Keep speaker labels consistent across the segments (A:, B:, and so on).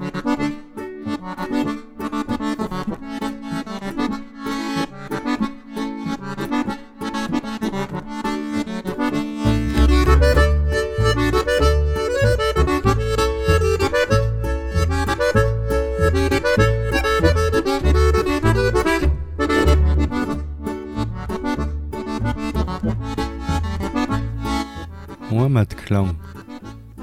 A: Mm-hmm.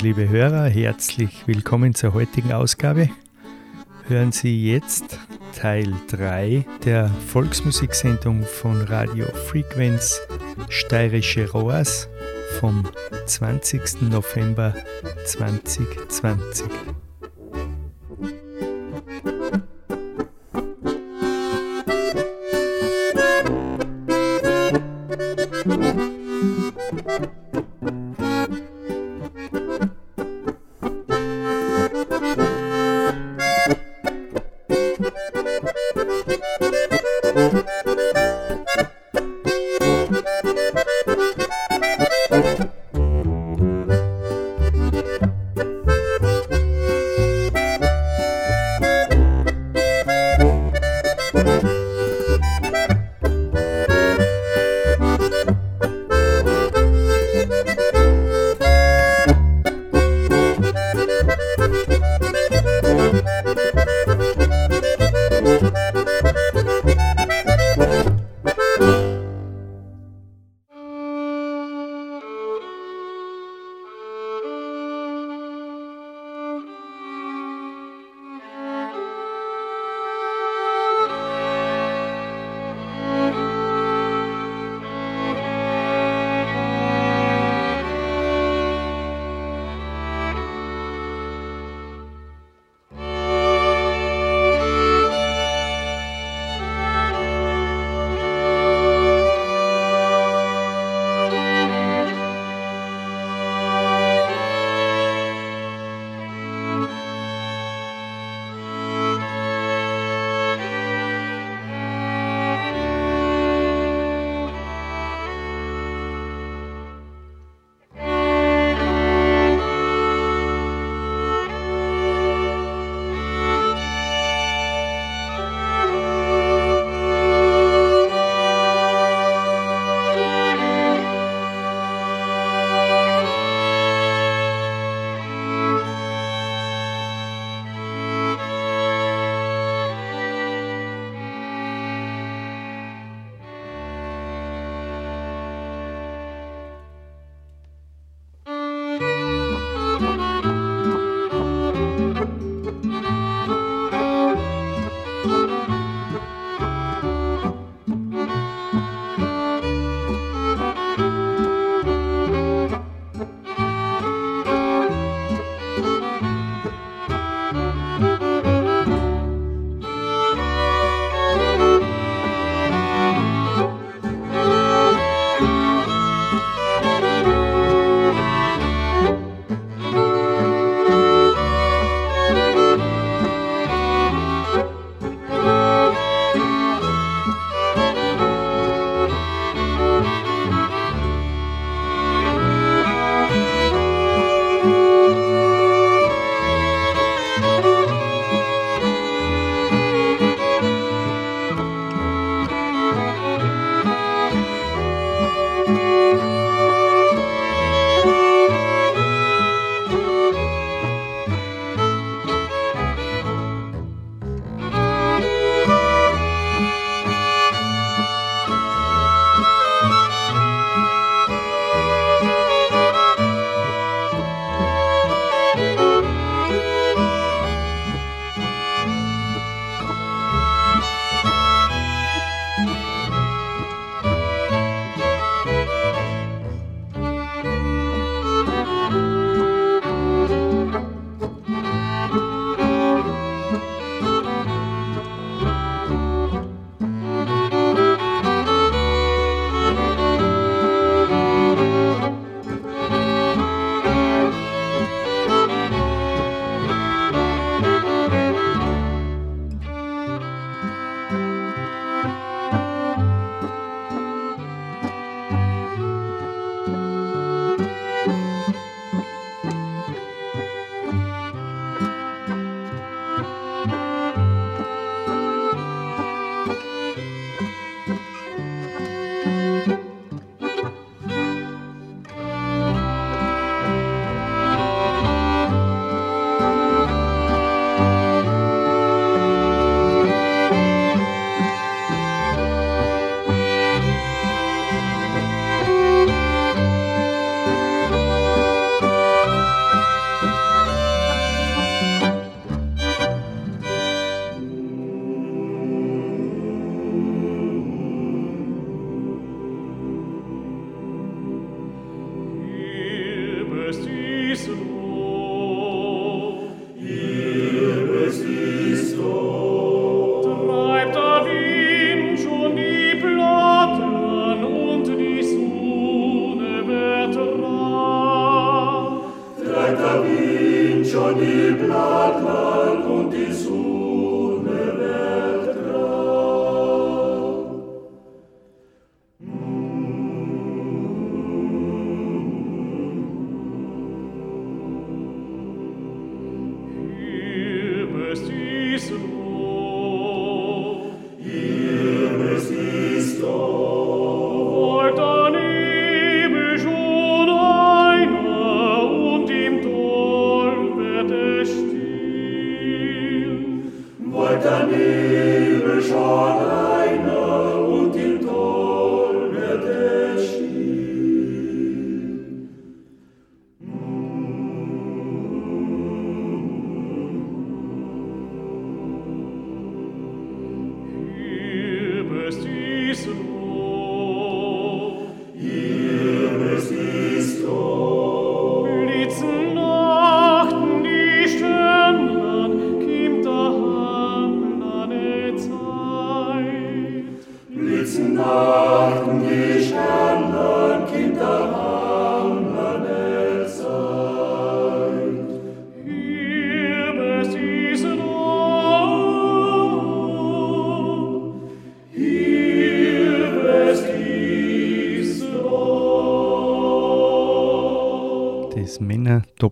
A: Hörerinnen, liebe Hörer, herzlich willkommen zur heutigen Ausgabe. Hören Sie jetzt Teil 3 der Volksmusiksendung von Radio Frequenz Steirische Rohrs vom 20. November 2020.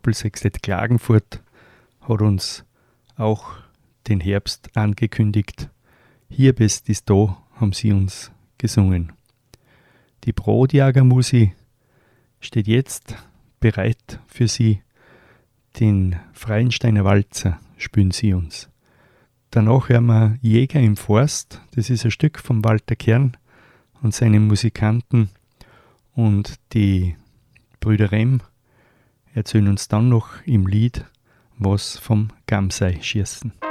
A: Doppelsextett Klagenfurt hat uns auch den Herbst angekündigt. Hier bist ist da, haben sie uns gesungen. Die Brotjagermusi steht jetzt bereit für sie. Den Freiensteiner Walzer spüren sie uns. Danach hören wir Jäger im Forst. Das ist ein Stück von Walter Kern und seinen Musikanten. Und die Brüder Remm erzählen uns dann noch im Lied was vom Gamsei-Schießen. liebe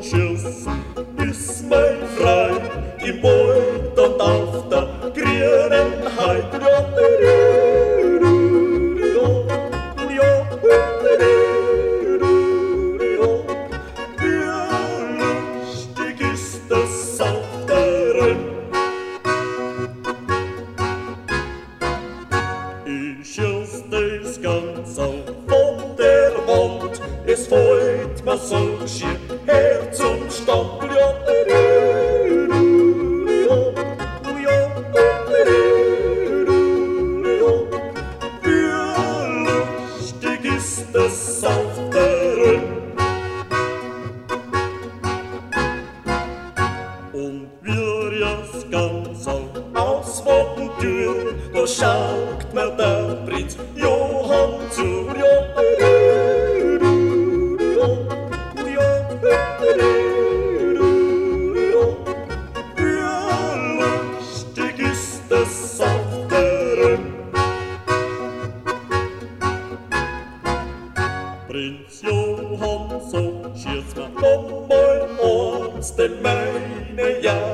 A: Schiss,
B: bis mein Reim im Boden auf. so schiert's mir nochmal mein denn meine Jahre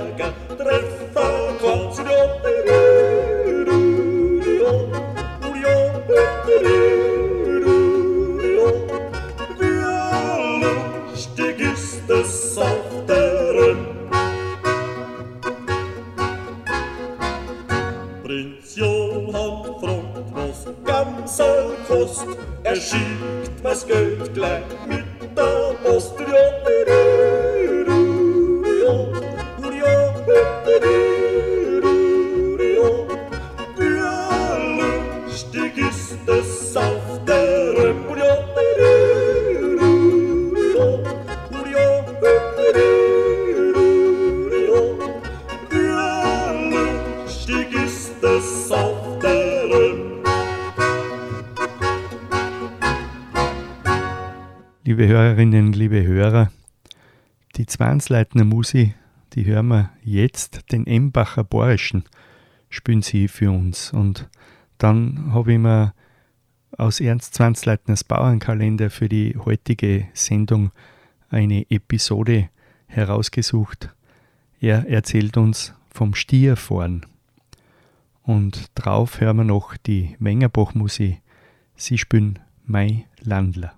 A: die Zwangsleitner Musi, die hören wir jetzt, den Embacher Borischen spielen sie für uns. Und dann habe ich mir aus Ernst Zwangsleitners Bauernkalender für die heutige Sendung eine Episode herausgesucht. Er erzählt uns vom Stierfahren. Und drauf hören wir noch die Wengerbach-Musik. Sie spielen Mai Landler.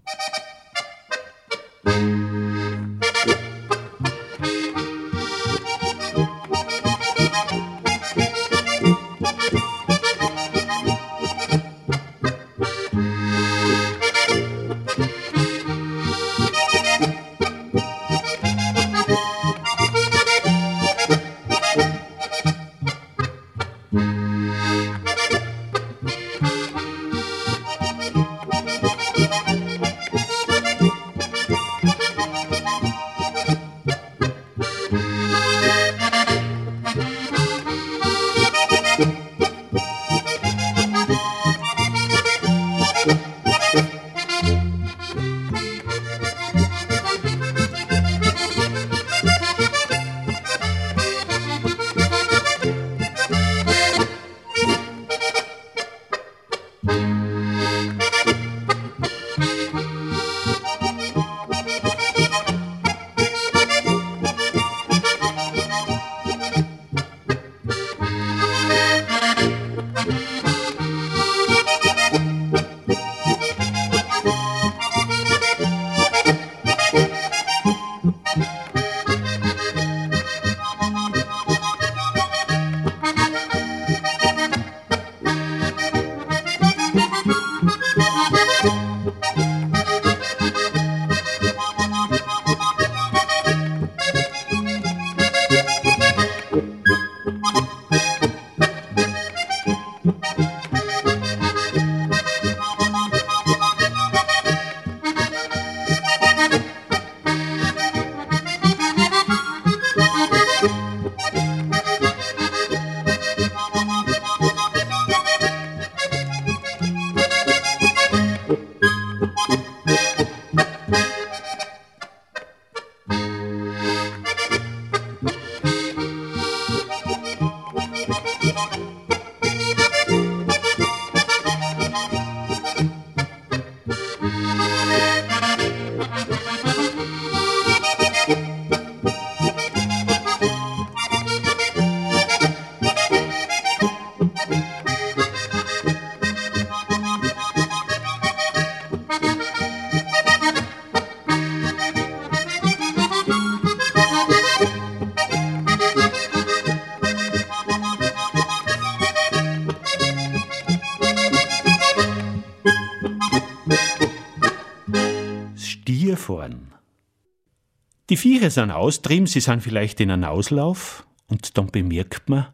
C: Die Viecher sind austrieben, sie sind vielleicht in einem Auslauf und dann bemerkt man,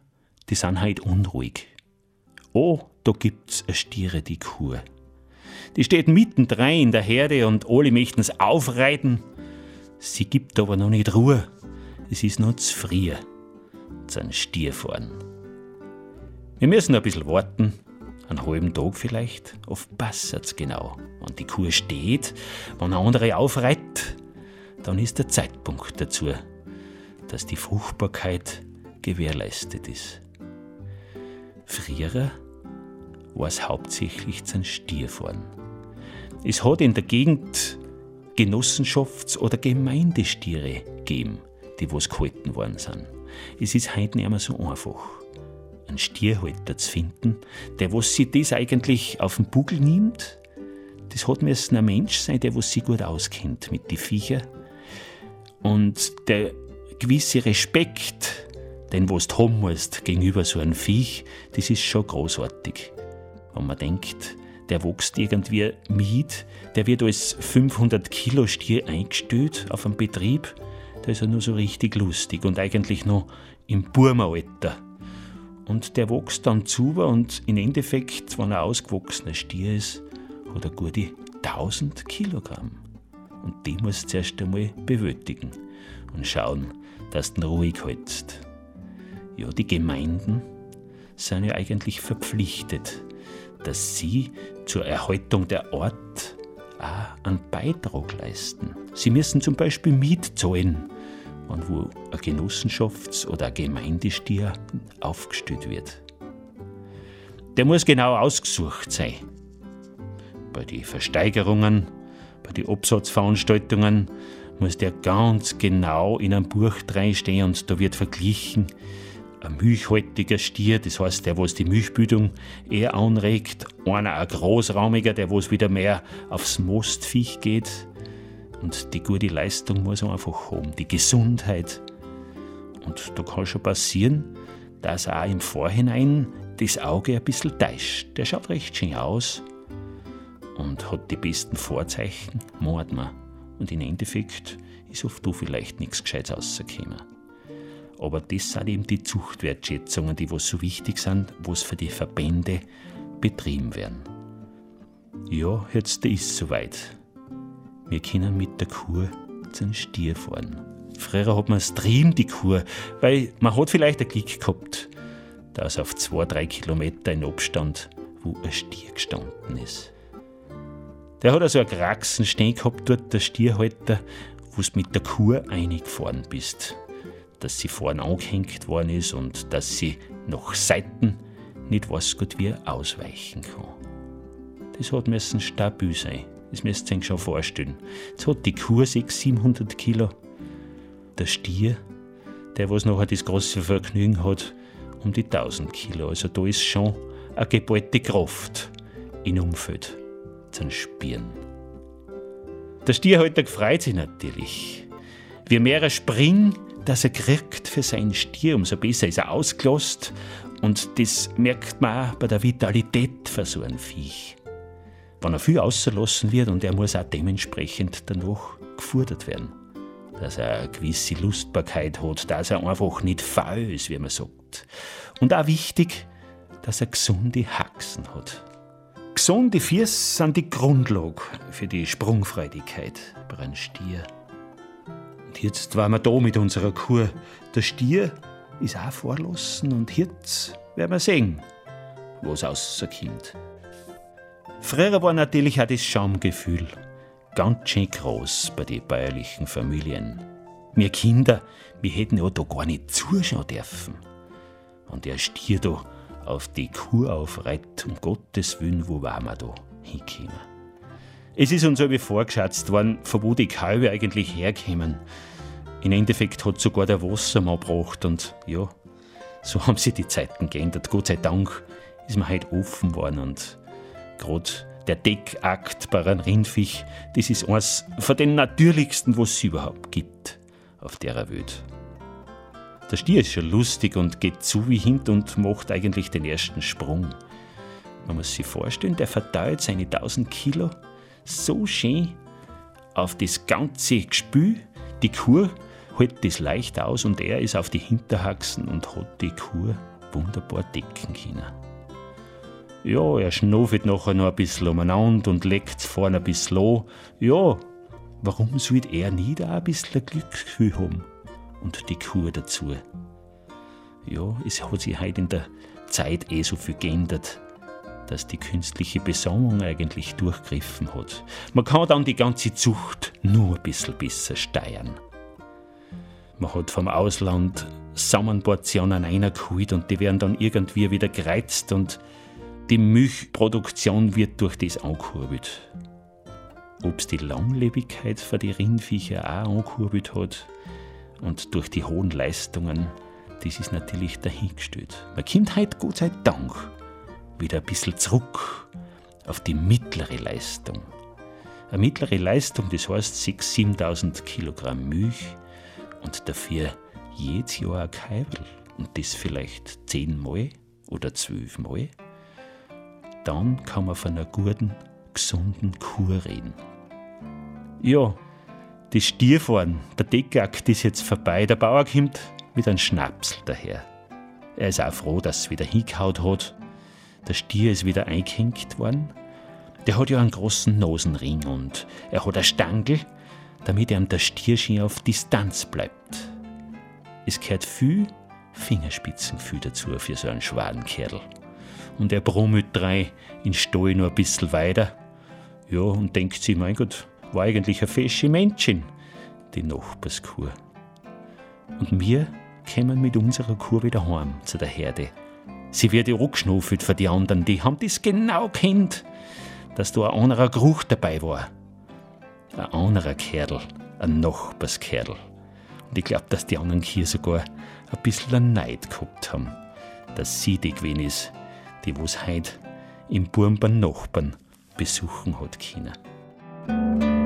C: die sind halt unruhig. Oh, da gibt's eine Stiere, die Kuh. Die steht mittendrin in der Herde und alle möchten's aufreiten. Sie gibt aber noch nicht Ruhe. Es ist noch zu früh zum Stier fahren. Wir müssen ein bisschen warten, einen halben Tag vielleicht. Oft passt's genau. Wenn die Kuh steht, wenn eine andere aufreitet, dann ist der Zeitpunkt dazu, dass die Fruchtbarkeit gewährleistet ist. Früher war es hauptsächlich zum Stierfahren. Es hat in der Gegend Genossenschafts- oder Gemeindestiere gegeben, die was gehalten worden sind. Es ist heute nicht mehr so einfach, einen Stierhalter zu finden, der was sich das eigentlich auf den Bugel nimmt. Das hat müssen ein Mensch sein, der was sich gut auskennt mit den Viecher und der gewisse Respekt, den du haben musst gegenüber so einem Viech, das ist schon großartig. Wenn man denkt, der wächst irgendwie mit, der wird als 500 Kilo Stier eingestellt auf einem Betrieb, da ist er nur so richtig lustig und eigentlich noch im Burmeralter. Und der wächst dann zu und im Endeffekt, wenn er ausgewachsener Stier ist, hat er gute 1000 Kilogramm. Und die musst du zuerst einmal bewältigen und schauen, dass du ruhig hältst. Ja, die Gemeinden sind ja eigentlich verpflichtet, dass sie zur Erhaltung der Art auch einen Beitrag leisten. Sie müssen zum Beispiel Miet zahlen, wenn wo ein Genossenschafts- oder ein Gemeindestier aufgestellt wird. Der muss genau ausgesucht sein. Bei den Versteigerungen, bei den Absatzveranstaltungen muss der ganz genau in einem Buch stehen und da wird verglichen, ein milchhaltiger Stier, das heißt der, was die Milchbildung eher anregt, einer ein großraumiger, der was wieder mehr aufs Mostviech geht. Und die gute Leistung muss man einfach haben, die Gesundheit. Und da kann schon passieren, dass auch im Vorhinein das Auge ein bisschen täuscht. Der schaut recht schön aus und hat die besten Vorzeichen, meint man. Und im Endeffekt ist oft da vielleicht nichts Gescheites rausgekommen. Aber das sind eben die Zuchtwertschätzungen, die was so wichtig sind, was für die Verbände betrieben werden. Ja, jetzt ist es soweit. Wir können mit der Kur zum Stier fahren. Früher hat man trieben, die Kur, weil man hat vielleicht ein Glück gehabt, dass auf zwei, drei Kilometer in Abstand, wo ein Stier gestanden ist. Der hat also einen Kraxen stehen gehabt, dort der Stierhalter, wo du mit der Kur eingefahren bist dass sie vorn angehängt worden ist und dass sie nach Seiten nicht was gut wie ausweichen kann. Das hat müssen stabil sein. Das müsst ihr euch schon vorstellen. Jetzt hat die Kuh 600, 700 Kilo. Der Stier, der was nachher das große Vergnügen hat, um die 1000 Kilo. Also da ist schon eine geballte Kraft im Umfeld zum Spieren. Der Stierhalter freut sich natürlich. Wie mehr er springt, dass er kriegt für seinen Stier, umso besser ist er ausgelost. Und das merkt man auch bei der Vitalität von so einem Viech. Wenn er viel ausgelassen wird und er muss auch dementsprechend danach gefordert werden. Dass er eine gewisse Lustbarkeit hat, dass er einfach nicht faul ist, wie man sagt. Und auch wichtig, dass er gesunde Haxen hat. Gesunde Füße sind die Grundlage für die Sprungfreudigkeit bei einem Stier. Und jetzt waren wir da mit unserer Kur. Der Stier ist auch vorlassen und jetzt werden wir sehen, was rauskommt. Früher war natürlich auch das Schamgefühl ganz schön groß bei den bäuerlichen Familien. Wir Kinder, wir hätten ja da gar nicht zuschauen dürfen. Und der Stier da auf die Kur aufreiht, um Gottes Willen, wo waren wir da hingekommen? Es ist uns aber vorgeschätzt worden, von wo die Kalbe eigentlich herkämen. Im Endeffekt hat sogar der Wassermann gebracht und ja, so haben sich die Zeiten geändert. Gott sei Dank ist man halt offen worden und gerade der Deckakt bei einem Rindviech, das ist eines von den natürlichsten, was es überhaupt gibt auf der Welt. Der Stier ist schon lustig und geht zu wie hint und macht eigentlich den ersten Sprung. Man muss sich vorstellen, der verteilt seine 1000 Kilo so schön auf das ganze Gespül. Die Kur hält das leicht aus und er ist auf die Hinterhaxen und hat die Kur wunderbar decken können. Ja, er schnuffelt nachher noch ein bisschen umeinander und legt vorne ein bisschen an. Ja, warum sollte er nie da ein bisschen Glücksgefühl haben? Und die Kur dazu. Ja, es hat sich heute in der Zeit eh so viel geändert dass die künstliche Besammlung eigentlich durchgriffen hat. Man kann dann die ganze Zucht nur ein bisschen besser steuern. Man hat vom Ausland Samenportionen eingeholt und die werden dann irgendwie wieder gereizt und die Milchproduktion wird durch das angekurbelt. Ob es die Langlebigkeit für die Rindviecher auch angekurbelt hat und durch die hohen Leistungen, das ist natürlich dahingestellt. Man kommt heute Gott sei Dank wieder ein bisschen zurück auf die mittlere Leistung. Eine mittlere Leistung, das heißt 6.000, 7.000 Kilogramm Milch und dafür jedes Jahr ein Keibel und das vielleicht zehnmal oder zwölfmal. Dann kann man von einer guten, gesunden Kur reden. Ja, das Stierfahren, der Deckakt ist jetzt vorbei. Der Bauer kommt mit einem Schnapsel daher. Er ist auch froh, dass es wieder hingehaut hat der Stier ist wieder eingehängt worden. Der hat ja einen großen Nosenring und er hat eine Stangel, damit ihm der Stier schön auf Distanz bleibt. Es gehört viel Fingerspitzengefühl dazu für so einen schwachen Kerl. Und er brummelt drei in Stall noch ein bisschen weiter. Ja, und denkt sie, mein Gott, war eigentlich eine fesche Männchen, die Nachbarskuh. Und wir kommen mit unserer Kuh wieder heim zu der Herde. Sie wird ja angeschnuffelt von die anderen, die haben das genau kennt, dass da ein anderer Geruch dabei war. Ein anderer Kerl, ein Nachbarskerl. Und ich glaube, dass die anderen hier sogar ein bisschen Neid gehabt haben, dass sie die gewesen ist, die was heute im Burm beim Nachbarn besuchen hat können.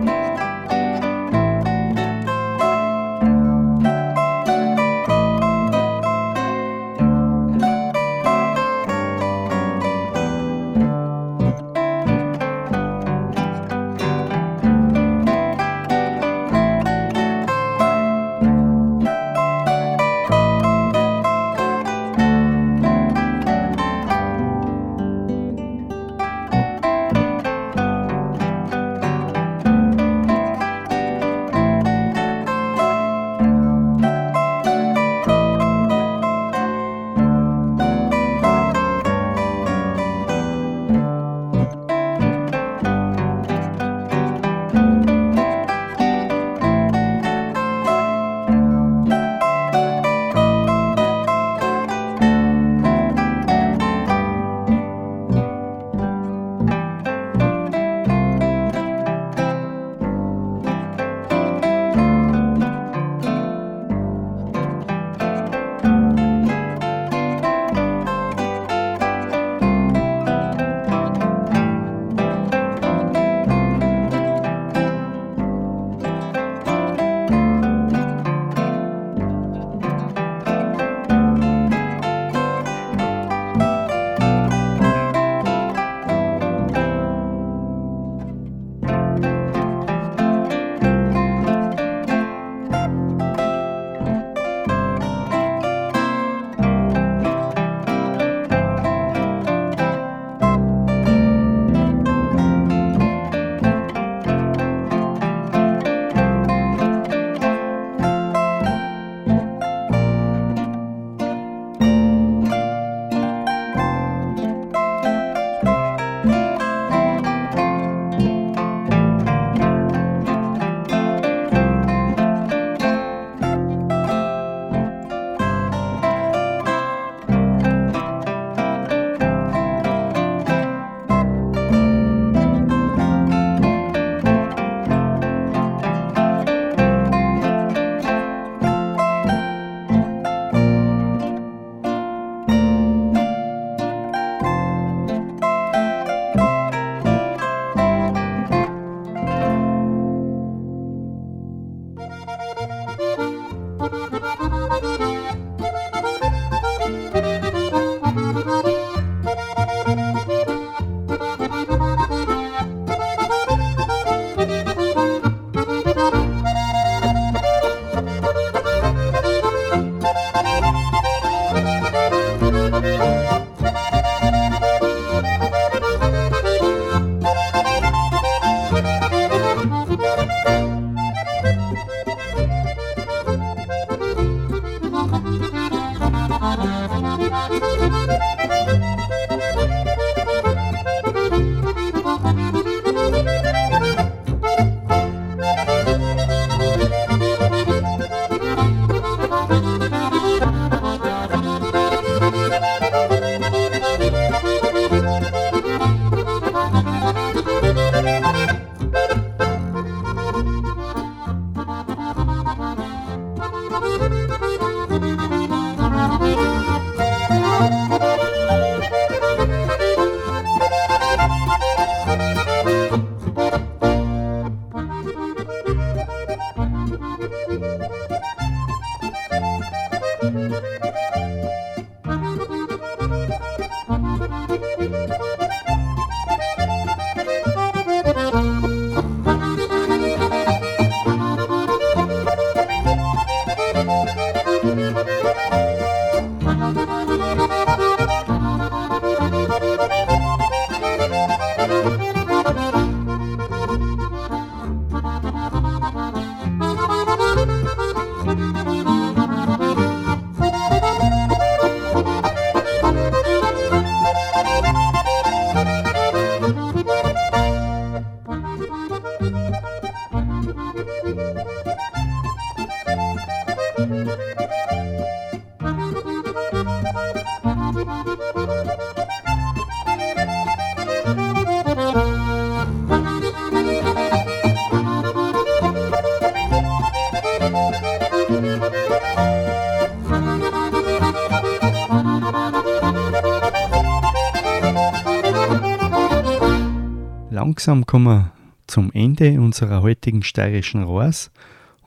D: Langsam kommen wir zum Ende unserer heutigen steirischen Rohrs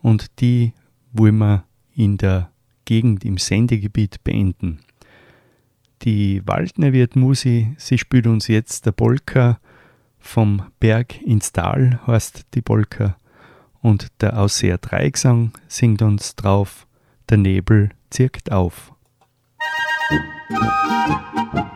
D: und die wollen wir in der Gegend im Sendegebiet beenden. Die Waldner wird Musi, sie spielt uns jetzt der Polka vom Berg ins Tal, heißt die Polka, und der Ausseher Dreigesang singt uns drauf, der Nebel zirkt auf. Musik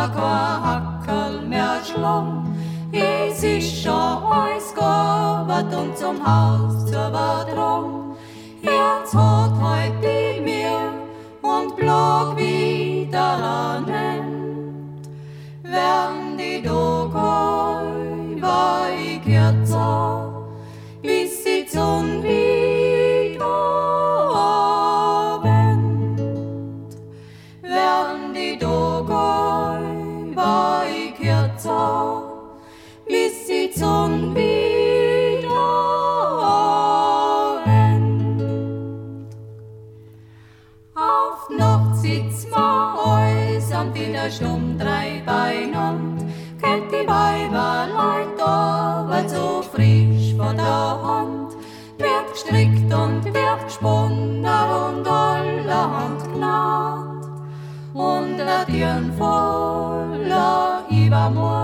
E: maka hackel med slång. Vi
A: syscha
D: och i skabat ont som hals, så var trång. Ens hat tiempo la íbamos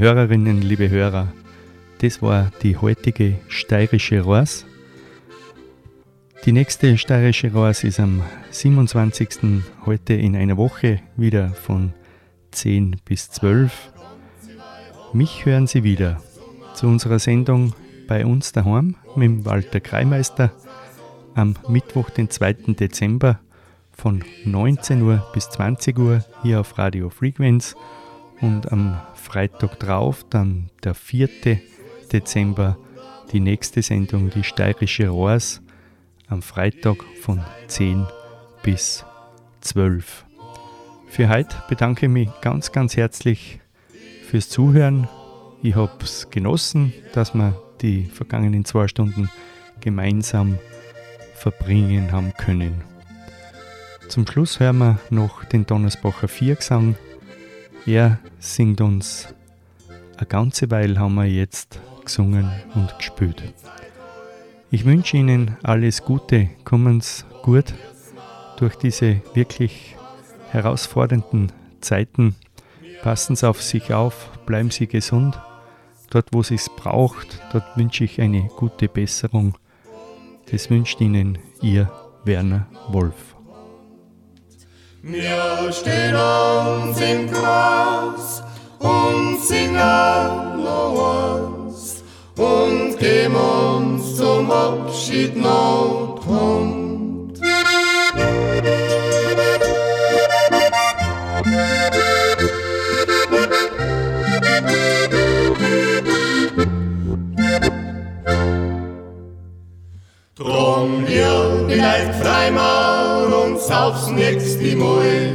A: Hörerinnen, liebe Hörer, das war die heutige steirische Ross. Die nächste steirische Ross ist am 27. heute in einer Woche wieder von 10 bis 12. Mich hören Sie wieder zu unserer Sendung bei uns daheim mit Walter Kreimeister am Mittwoch, den 2. Dezember von 19 Uhr bis 20 Uhr hier auf Radio Frequenz und am Freitag drauf, dann der 4. Dezember, die nächste Sendung, die Steirische Rohrs, am Freitag von 10 bis 12. Für heute bedanke ich mich ganz, ganz herzlich fürs Zuhören. Ich habe es genossen, dass wir die vergangenen zwei Stunden gemeinsam verbringen haben können. Zum Schluss hören wir noch den Donnersbacher Viergesang er singt uns eine ganze Weile haben wir jetzt gesungen und gespielt. Ich wünsche Ihnen alles Gute, kommen Sie gut durch diese wirklich herausfordernden Zeiten. Passen Sie auf sich auf, bleiben Sie gesund. Dort, wo es braucht, dort wünsche ich eine gute Besserung. Das wünscht Ihnen Ihr Werner Wolf.
F: Wir stehen uns im Kreis und singen was und geben uns zum Abschied noch Hand. Drum wir vielleicht Freimaur und aufs nächste Mal.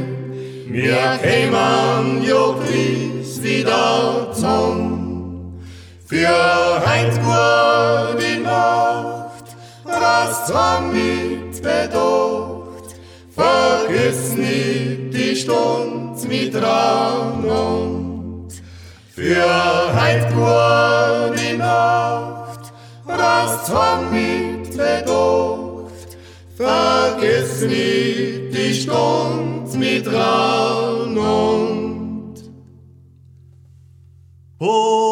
F: Wir kämen jo gries wieder zum. Für heint die Nacht, was haben mit bedacht. Vergiss nicht die Stund mit Ramond. Für heint die Nacht, was haben mit bedacht. Vergiss nicht die Stund mit Raun und oh.